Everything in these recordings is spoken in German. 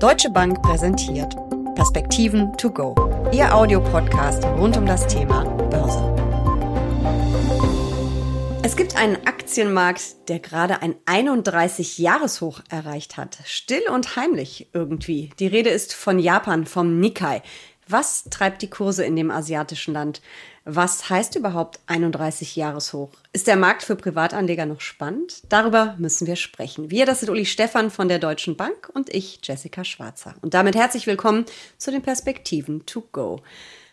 Deutsche Bank präsentiert Perspektiven to go, Ihr Audiopodcast rund um das Thema Börse. Es gibt einen Aktienmarkt, der gerade ein 31-Jahreshoch erreicht hat. Still und heimlich irgendwie. Die Rede ist von Japan, vom Nikkei. Was treibt die Kurse in dem asiatischen Land? Was heißt überhaupt 31 Jahreshoch? Ist der Markt für Privatanleger noch spannend? Darüber müssen wir sprechen. Wir, das sind Uli Stephan von der Deutschen Bank und ich, Jessica Schwarzer. Und damit herzlich willkommen zu den Perspektiven to go.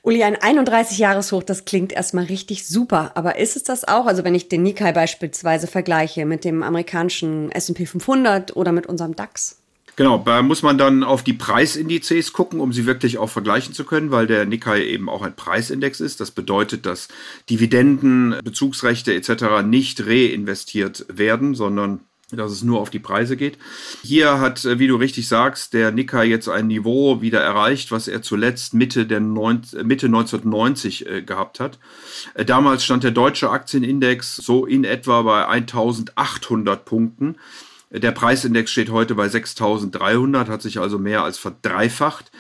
Uli, ein 31-Jahres-Hoch, das klingt erstmal richtig super, aber ist es das auch? Also wenn ich den Nikkei beispielsweise vergleiche mit dem amerikanischen S&P 500 oder mit unserem DAX? Genau, da muss man dann auf die Preisindizes gucken, um sie wirklich auch vergleichen zu können, weil der Nikkei eben auch ein Preisindex ist. Das bedeutet, dass Dividenden, Bezugsrechte etc. nicht reinvestiert werden, sondern dass es nur auf die Preise geht. Hier hat, äh, wie du richtig sagst, der Nikkei jetzt ein Niveau wieder erreicht, was er zuletzt Mitte, der Neun Mitte 1990 äh, gehabt hat. Äh, damals stand der deutsche Aktienindex so in etwa bei 1800 Punkten. Der Preisindex steht heute bei 6300, hat sich also mehr als verdreifacht.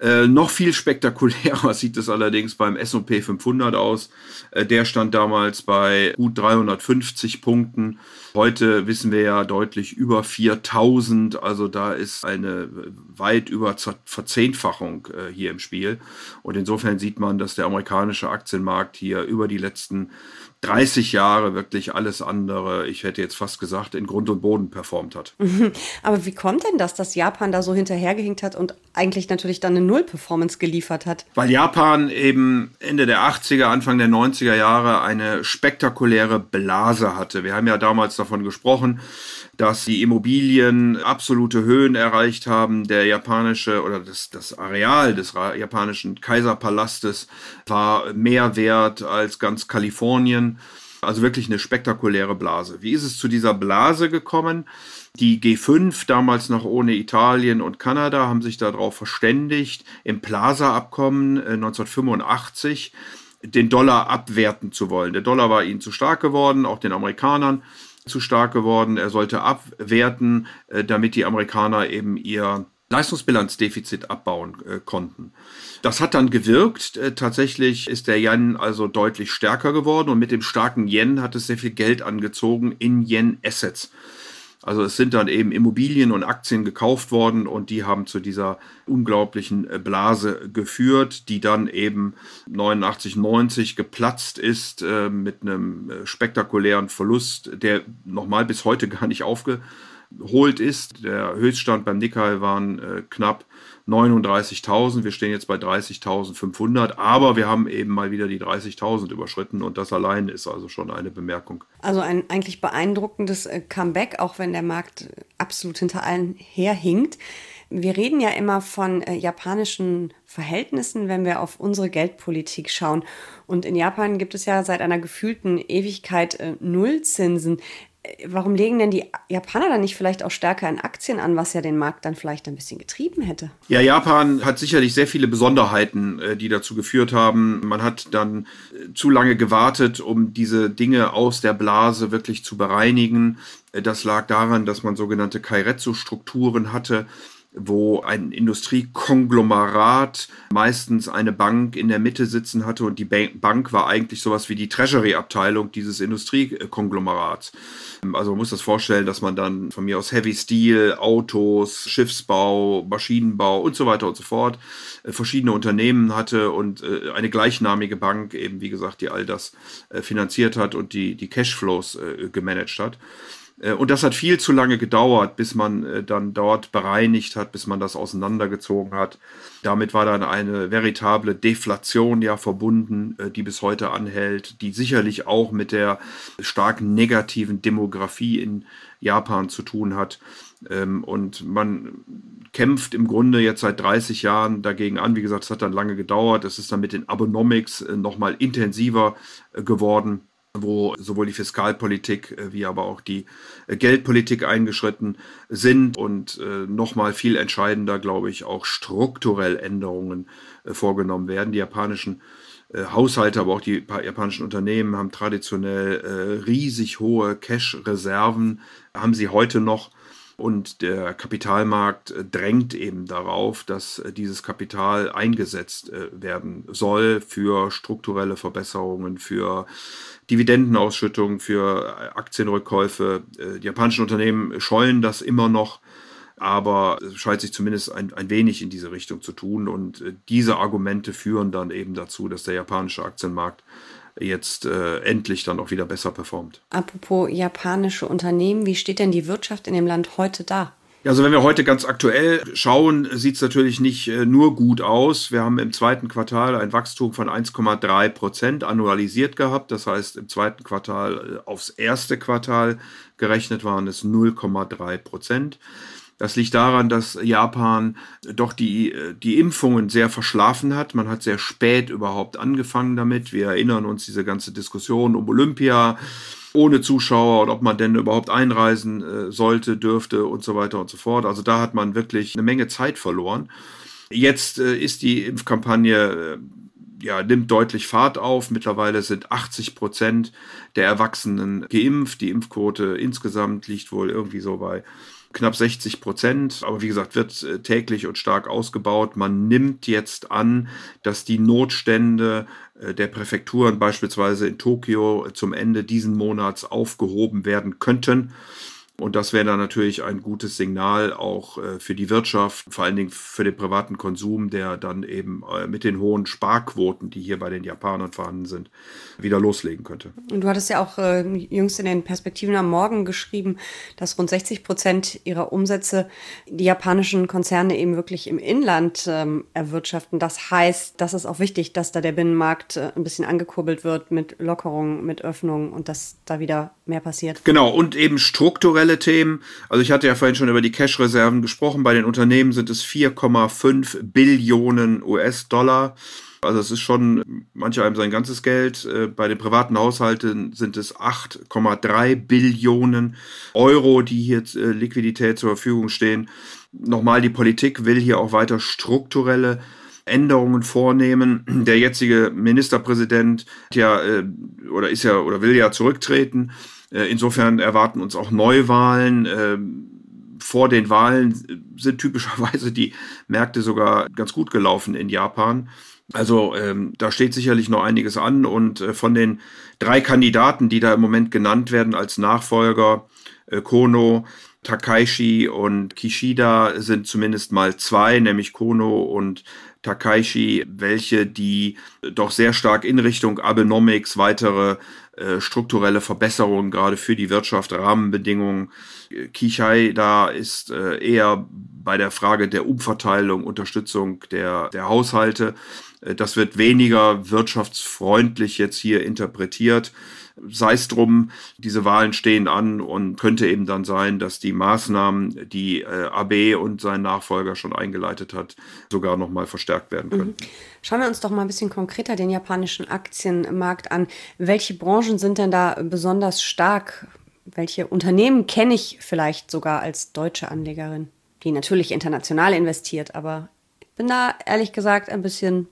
Äh, noch viel spektakulärer sieht es allerdings beim S&P 500 aus. Äh, der stand damals bei gut 350 Punkten. Heute wissen wir ja deutlich über 4000. Also da ist eine weit über Verzehnfachung äh, hier im Spiel. Und insofern sieht man, dass der amerikanische Aktienmarkt hier über die letzten 30 Jahre wirklich alles andere, ich hätte jetzt fast gesagt, in Grund und Boden performt hat. Aber wie kommt denn das, dass Japan da so hinterhergehinkt hat und eigentlich natürlich dann eine Null-Performance geliefert hat? Weil Japan eben Ende der 80er, Anfang der 90er Jahre eine spektakuläre Blase hatte. Wir haben ja damals davon gesprochen, dass die Immobilien absolute Höhen erreicht haben. Der japanische oder das, das Areal des japanischen Kaiserpalastes war mehr wert als ganz Kalifornien. Also wirklich eine spektakuläre Blase. Wie ist es zu dieser Blase gekommen? Die G5, damals noch ohne Italien und Kanada, haben sich darauf verständigt, im Plaza-Abkommen 1985 äh, den Dollar abwerten zu wollen. Der Dollar war ihnen zu stark geworden, auch den Amerikanern zu stark geworden. Er sollte abwerten, äh, damit die Amerikaner eben ihr Leistungsbilanzdefizit abbauen äh, konnten. Das hat dann gewirkt. Äh, tatsächlich ist der Yen also deutlich stärker geworden und mit dem starken Yen hat es sehr viel Geld angezogen in Yen-Assets. Also es sind dann eben Immobilien und Aktien gekauft worden und die haben zu dieser unglaublichen äh, Blase geführt, die dann eben 89, 90 geplatzt ist äh, mit einem äh, spektakulären Verlust, der nochmal bis heute gar nicht aufgeholt ist. Der Höchststand beim Nikkei waren äh, knapp 39.000. Wir stehen jetzt bei 30.500, aber wir haben eben mal wieder die 30.000 überschritten und das allein ist also schon eine Bemerkung. Also ein eigentlich beeindruckendes äh, Comeback, auch wenn der Markt absolut hinter allen herhinkt. Wir reden ja immer von äh, japanischen Verhältnissen, wenn wir auf unsere Geldpolitik schauen. Und in Japan gibt es ja seit einer gefühlten Ewigkeit äh, Nullzinsen warum legen denn die Japaner dann nicht vielleicht auch stärker in Aktien an, was ja den Markt dann vielleicht ein bisschen getrieben hätte? Ja, Japan hat sicherlich sehr viele Besonderheiten, äh, die dazu geführt haben. Man hat dann äh, zu lange gewartet, um diese Dinge aus der Blase wirklich zu bereinigen. Äh, das lag daran, dass man sogenannte Kairetsu-Strukturen hatte wo ein Industriekonglomerat meistens eine Bank in der Mitte sitzen hatte und die Bank war eigentlich sowas wie die Treasury-Abteilung dieses Industriekonglomerats. Also man muss das vorstellen, dass man dann von mir aus Heavy Steel, Autos, Schiffsbau, Maschinenbau und so weiter und so fort äh, verschiedene Unternehmen hatte und äh, eine gleichnamige Bank eben, wie gesagt, die all das äh, finanziert hat und die, die Cashflows gemanagt hat. Äh, und das hat viel zu lange gedauert, bis man äh, dann dort bereinigt hat, bis man das auseinandergezogen hat. Damit war dann eine veritable Deflation ja verbunden, äh, die bis heute anhält, die sicherlich auch mit der stark negativen Demografie in Japan zu tun hat. Ähm, und man kämpft im Grunde jetzt seit 30 Jahren dagegen an. Wie gesagt, es hat dann lange gedauert. Es ist dann mit den Abonomics nochmal intensiver geworden wo sowohl die Fiskalpolitik äh, wie aber auch die äh, Geldpolitik eingeschritten sind und äh, nochmal viel entscheidender, glaube ich, auch strukturell Änderungen vorgenommen werden. Die japanischen Haushalte, aber auch die japanischen Unternehmen haben traditionell riesig hohe Cash-Reserven, haben sie heute noch Und der Kapitalmarkt drängt eben darauf, dass dieses Kapital eingesetzt werden soll für strukturelle Verbesserungen, für Dividendenausschüttungen, für Aktienrückkäufe. Die japanischen Unternehmen scheuen das immer noch aber es scheint sich zumindest ein, ein wenig in diese Richtung zu tun. Und äh, diese Argumente führen dann eben dazu, dass der japanische Aktienmarkt jetzt äh, endlich dann auch wieder besser performt. Apropos japanische Unternehmen, wie steht denn die Wirtschaft in dem Land heute da? Also wenn wir heute ganz aktuell schauen, sieht es natürlich nicht äh, nur gut aus. Wir haben im zweiten Quartal ein Wachstum von 1,3 Prozent annualisiert gehabt. Das heißt, im zweiten Quartal äh, aufs erste Quartal gerechnet waren es 0,3 Prozent. Das liegt daran, dass Japan doch die, die Impfungen sehr verschlafen hat. Man hat sehr spät überhaupt angefangen damit. Wir erinnern uns diese ganze Diskussion um Olympia ohne Zuschauer und ob man denn überhaupt einreisen äh, sollte, dürfte und so weiter und so fort. Also da hat man wirklich eine Menge Zeit verloren. Jetzt äh, ist die Impfkampagne äh, ja, nimmt deutlich Fahrt auf. Mittlerweile sind 80 Prozent der Erwachsenen geimpft. Die Impfquote insgesamt liegt wohl irgendwie so bei knapp 60 Prozent. Aber wie gesagt, wird äh, täglich und stark ausgebaut. Man nimmt jetzt an, dass die Notstände äh, der Präfekturen beispielsweise in Tokio zum Ende diesen Monats aufgehoben werden könnten. Und das wäre dann natürlich ein gutes Signal auch äh, für die Wirtschaft, vor allen Dingen für den privaten Konsum, der dann eben äh, mit den hohen Sparquoten, die hier bei den Japanern vorhanden sind, wieder loslegen könnte. Und du hattest ja auch äh, jüngst in den Perspektiven am Morgen geschrieben, dass rund 60 Prozent ihrer Umsätze die japanischen Konzerne eben wirklich im Inland ähm, erwirtschaften. Das heißt, das ist auch wichtig, dass da der Binnenmarkt äh, ein bisschen angekurbelt wird mit Lockerungen, mit Öffnungen und dass da wieder mehr passiert. Genau, und eben strukturelle Themen. Also ich hatte ja vorhin schon über die Cash-Reserven gesprochen. Bei den Unternehmen sind es 4,5 Billionen US-Dollar. Also es ist schon manche einem sein ganzes Geld. Äh, bei den privaten Haushalten sind es 8,3 Billionen Euro, die hier äh, Liquidität zur Verfügung stehen. Nochmal, die Politik will hier auch weiter strukturelle Änderungen vornehmen. Der jetzige Ministerpräsident ja äh, oder ist ja oder will ja zurücktreten. Äh, insofern erwarten uns auch Neuwahlen. Ähm, vor den Wahlen sind typischerweise die Märkte sogar ganz gut gelaufen in Japan. Also ähm, da steht sicherlich noch einiges an und äh, von den drei Kandidaten, die da im Moment genannt werden als Nachfolger, äh, Kono, Takaishi und Kishida sind zumindest mal zwei, nämlich Kono und Takaishi, welche die doch sehr stark in Richtung Abenomics weitere strukturelle Verbesserungen gerade für die Wirtschaft, Rahmenbedingungen. Kichai da ist äh, eher bei der Frage der Umverteilung, Unterstützung der, der Haushalte. Äh, das wird weniger wirtschaftsfreundlich jetzt hier interpretiert sei es drum, diese Wahlen stehen an und könnte eben dann sein, dass die Maßnahmen, die äh, AB und sein Nachfolger schon eingeleitet hat, sogar nochmal verstärkt werden können. Mhm. Schauen wir uns doch mal ein bisschen konkreter den japanischen Aktienmarkt an. Welche Branchen sind denn da besonders stark? Welche Unternehmen kenne ich vielleicht sogar als deutsche Anlegerin, die natürlich international investiert, aber ich bin da ehrlich gesagt ein bisschen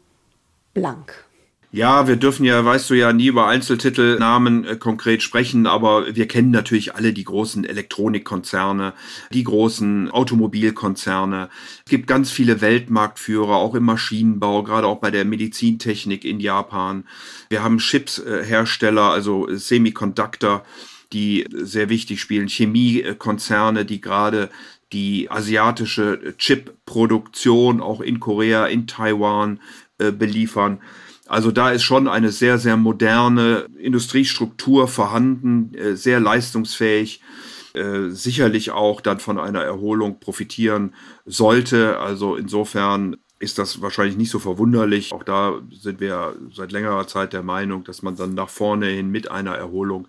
blank. Ja, wir dürfen ja, weißt du ja, nie über Einzeltitelnamen äh, konkret sprechen, aber wir kennen natürlich alle die großen Elektronikkonzerne, die großen Automobilkonzerne. Es gibt ganz viele Weltmarktführer, auch im Maschinenbau, gerade auch bei der Medizintechnik in Japan. Wir haben Chipshersteller, also Semiconductor, die sehr wichtig spielen, Chemiekonzerne, die gerade die asiatische Chipproduktion auch in Korea, in Taiwan äh, beliefern. Also da ist schon eine sehr, sehr moderne Industriestruktur vorhanden, äh, sehr leistungsfähig, äh, sicherlich auch dann von einer Erholung profitieren sollte. Also insofern ist das wahrscheinlich nicht so verwunderlich. Auch da sind wir seit längerer Zeit der Meinung, dass man dann nach vorne hin mit einer Erholung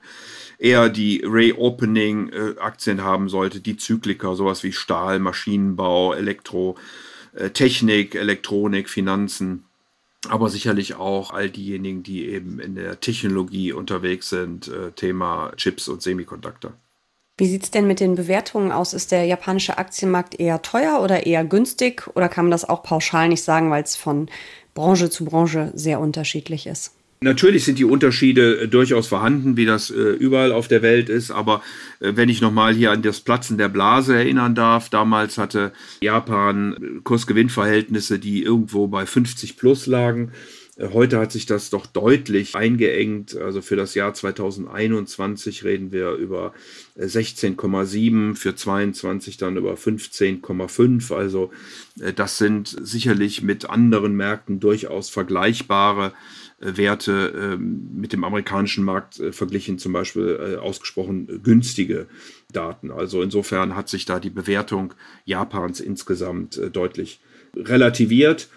eher die Reopening-Aktien haben sollte, die Zykliker, sowas wie Stahl, Maschinenbau, Elektro, Technik, Elektronik, Finanzen aber sicherlich auch all diejenigen, die eben in der Technologie unterwegs sind, äh, Thema Chips und Semiconductor. Wie sieht es denn mit den Bewertungen aus? Ist der japanische Aktienmarkt eher teuer oder eher günstig? Oder kann man das auch pauschal nicht sagen, weil es von Branche zu Branche sehr unterschiedlich ist? Natürlich sind die Unterschiede äh, durchaus vorhanden, wie das äh, überall auf der Welt ist, aber äh, wenn ich nochmal hier an das Platzen der Blase erinnern darf, damals hatte Japan Kursgewinnverhältnisse, die irgendwo bei 50 plus lagen. Äh, heute hat sich das doch deutlich eingeengt. Also für das Jahr 2021 reden wir über 16,7, für 22 dann über 15,5. Also das sind sicherlich mit anderen Märkten durchaus vergleichbare Werte ähm, mit dem amerikanischen Markt äh, verglichen, zum Beispiel äh, ausgesprochen günstige Daten. Also insofern hat sich da die Bewertung Japans insgesamt äh, deutlich relativiert.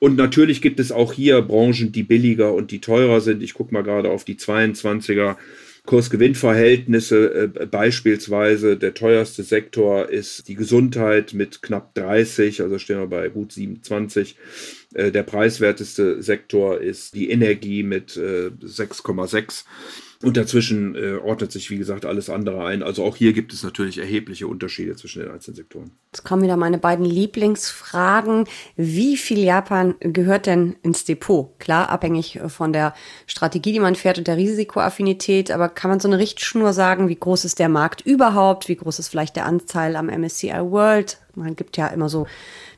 Und natürlich gibt es auch hier Branchen, die billiger und die teurer sind. Ich gucke mal gerade auf die 22er Kursgewinnverhältnisse. beispielsweise der teuerste Sektor ist die Gesundheit mit knapp 30, also stehen wir bei gut 27. Äh, der preiswerteste Sektor ist die Energie mit 6,6. Äh, und dazwischen äh, ordnet sich, wie gesagt, alles andere ein. Also auch hier gibt es natürlich erhebliche Unterschiede zwischen den einzelnen Sektoren. Jetzt kommen wieder meine beiden Lieblingsfragen. Wie viel Japan gehört denn ins Depot? Klar, abhängig von der Strategie, die man fährt und der Risikoaffinität. Aber kann man so eine Richtschnur sagen, wie groß ist der Markt überhaupt? Wie groß ist vielleicht der Anteil am MSCI World? Man gibt ja immer so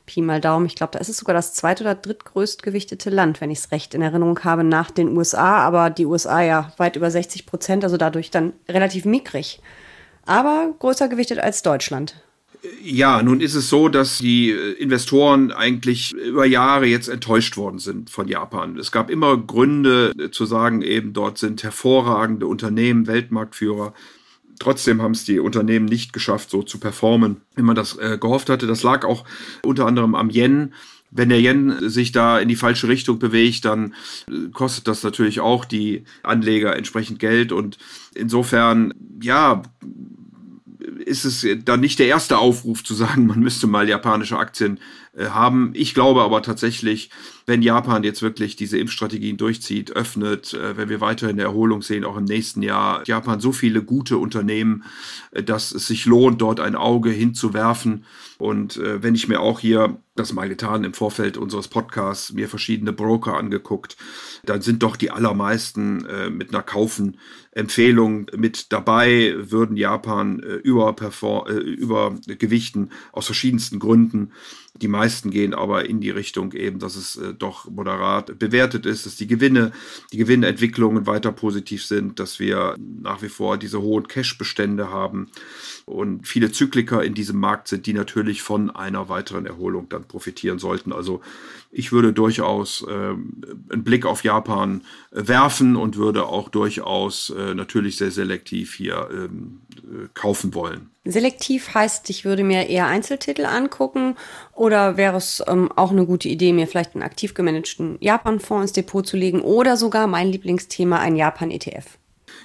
Pi mal Daumen. Ich glaube, da ist es sogar das zweit- oder drittgrößt gewichtete Land, wenn ich es recht in Erinnerung habe, nach den USA. Aber die USA ja weit über 60 Prozent, also dadurch dann relativ mickrig. Aber größer gewichtet als Deutschland. Ja, nun ist es so, dass die Investoren eigentlich über Jahre jetzt enttäuscht worden sind von Japan. Es gab immer Gründe zu sagen, eben dort sind hervorragende Unternehmen, Weltmarktführer. Trotzdem haben es die Unternehmen nicht geschafft, so zu performen, wie man das äh, gehofft hatte. Das lag auch unter anderem am Yen. Wenn der Yen sich da in die falsche Richtung bewegt, dann äh, kostet das natürlich auch die Anleger entsprechend Geld. Und insofern, ja, ist es dann nicht der erste Aufruf zu sagen, man müsste mal japanische Aktien haben. Ich glaube aber tatsächlich, wenn Japan jetzt wirklich diese Impfstrategien durchzieht, öffnet, äh, wenn wir weiterhin eine Erholung sehen, auch im nächsten Jahr, Japan so viele gute Unternehmen, äh, dass es sich lohnt, dort ein Auge hinzuwerfen. Und wenn ich mir auch hier das mal getan im Vorfeld unseres Podcasts, mir verschiedene Broker angeguckt, dann sind doch die allermeisten äh, mit einer Kaufen-Empfehlung mit dabei, würden Japan äh, überperform, äh, übergewichten aus verschiedensten Gründen. Die meisten gehen aber in die Richtung eben, dass es äh, doch moderat bewertet ist, dass die Gewinne, die Gewinnentwicklungen weiter positiv sind, dass wir nach wie vor diese hohen Cash-Bestände haben und viele Zykliker in diesem Markt sind, die natürlich von einer weiteren Erholung dann profitieren sollten. Also ich würde durchaus äh, einen Blick auf Japan äh, werfen und würde auch durchaus äh, natürlich sehr selektiv hier ähm, äh, kaufen wollen. Selektiv heißt, ich würde mir eher Einzeltitel angucken oder wäre es ähm, auch eine gute Idee, mir vielleicht einen aktiv gemanagten Japan-Fonds ins Depot zu legen oder sogar mein Lieblingsthema, ein Japan-ETF?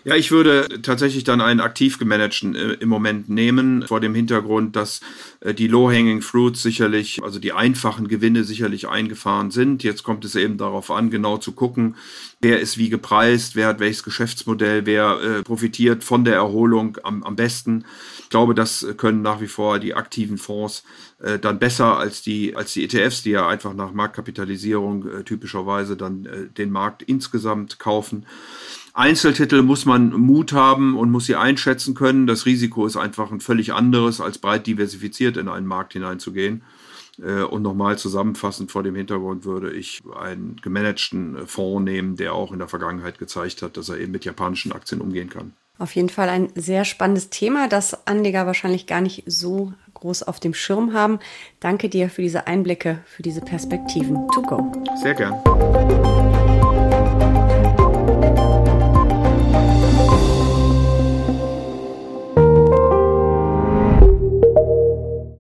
Ja, ich würde tatsächlich dann einen aktiv gemanagten äh, im Moment nehmen, vor dem Hintergrund, dass äh, die Low-Hanging Fruits sicherlich, also die einfachen Gewinne sicherlich eingefahren sind. Jetzt kommt es eben darauf an, genau zu gucken, wer ist wie gepreist, wer hat welches Geschäftsmodell, wer äh, profitiert von der Erholung am, am besten. Ich glaube, das können nach wie vor die aktiven Fonds äh, dann besser als die, als die ETFs, die ja einfach nach Marktkapitalisierung typischerweise dann den Markt insgesamt kaufen. Einzeltitel muss man Mut haben und muss sie einschätzen können. Das Risiko ist einfach ein völlig anderes, als breit diversifiziert in einen Markt hineinzugehen. Äh, und nochmal zusammenfassend vor dem Hintergrund würde ich einen gemanagten äh, Fonds nehmen, der auch in der Vergangenheit gezeigt hat, dass er eben mit japanischen Aktien umgehen kann. Auf jeden Fall ein sehr spannendes Thema, das Anleger wahrscheinlich gar nicht so groß auf dem Schirm haben. Danke dir für diese Einblicke, für diese Perspektiven. To go. Sehr gern.